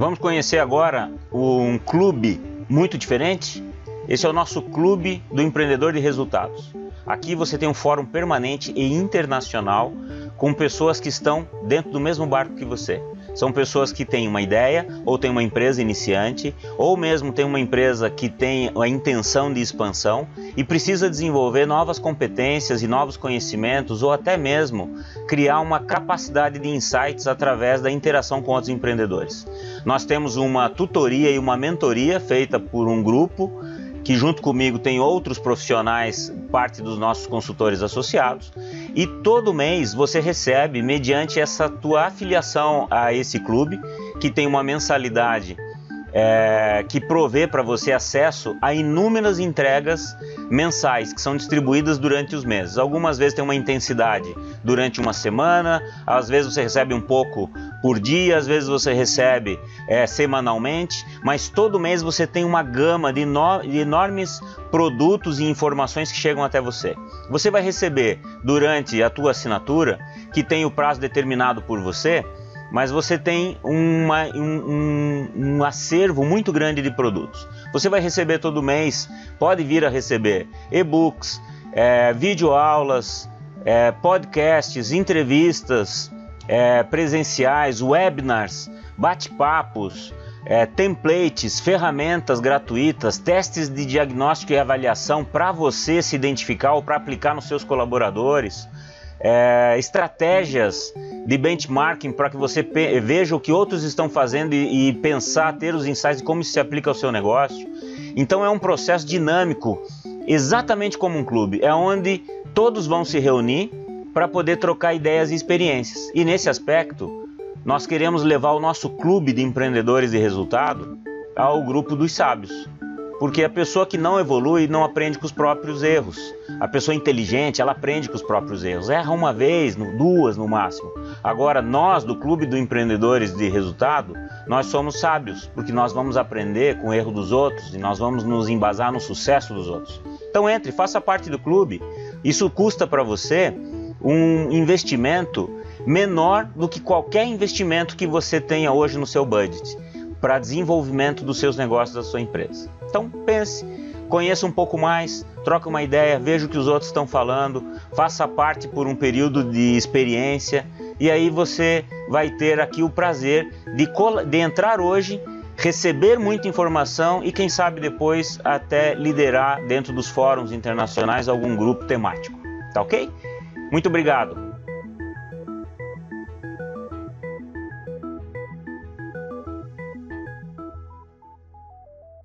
Vamos conhecer agora um clube muito diferente? Esse é o nosso Clube do Empreendedor de Resultados. Aqui você tem um fórum permanente e internacional com pessoas que estão dentro do mesmo barco que você. São pessoas que têm uma ideia, ou têm uma empresa iniciante, ou mesmo tem uma empresa que tem a intenção de expansão e precisa desenvolver novas competências e novos conhecimentos, ou até mesmo criar uma capacidade de insights através da interação com outros empreendedores. Nós temos uma tutoria e uma mentoria feita por um grupo que junto comigo tem outros profissionais, parte dos nossos consultores associados, e todo mês você recebe, mediante essa tua afiliação a esse clube, que tem uma mensalidade é, que provê para você acesso a inúmeras entregas mensais que são distribuídas durante os meses. Algumas vezes tem uma intensidade durante uma semana, às vezes você recebe um pouco por dia, às vezes você recebe é, semanalmente, mas todo mês você tem uma gama de, de enormes produtos e informações que chegam até você. Você vai receber durante a tua assinatura, que tem o prazo determinado por você, mas você tem uma, um, um, um, acervo muito grande de produtos. Você vai receber todo mês, pode vir a receber e-books, é, videoaulas, é, podcasts, entrevistas é, presenciais, webinars, bate-papos, é, templates, ferramentas gratuitas, testes de diagnóstico e avaliação para você se identificar ou para aplicar nos seus colaboradores é, estratégias de benchmarking para que você veja o que outros estão fazendo e, e, pensar, ter os insights de como isso se aplica ao seu negócio. Então é um processo dinâmico, exatamente como um clube, é onde todos vão se reunir para poder trocar ideias e experiências. E nesse aspecto, nós queremos levar o nosso clube de empreendedores de resultado ao grupo dos sábios. Porque a pessoa que não evolui não aprende com os próprios erros. A pessoa inteligente, ela aprende com os próprios erros. Erra uma vez, duas no máximo. Agora, nós do Clube do Empreendedores de Resultado, nós somos sábios, porque nós vamos aprender com o erro dos outros e nós vamos nos embasar no sucesso dos outros. Então entre, faça parte do clube. Isso custa para você um investimento menor do que qualquer investimento que você tenha hoje no seu budget para desenvolvimento dos seus negócios da sua empresa. Então pense, conheça um pouco mais, troque uma ideia, veja o que os outros estão falando, faça parte por um período de experiência e aí você vai ter aqui o prazer de, de entrar hoje, receber muita informação e quem sabe depois até liderar dentro dos fóruns internacionais algum grupo temático. Tá ok? Muito obrigado.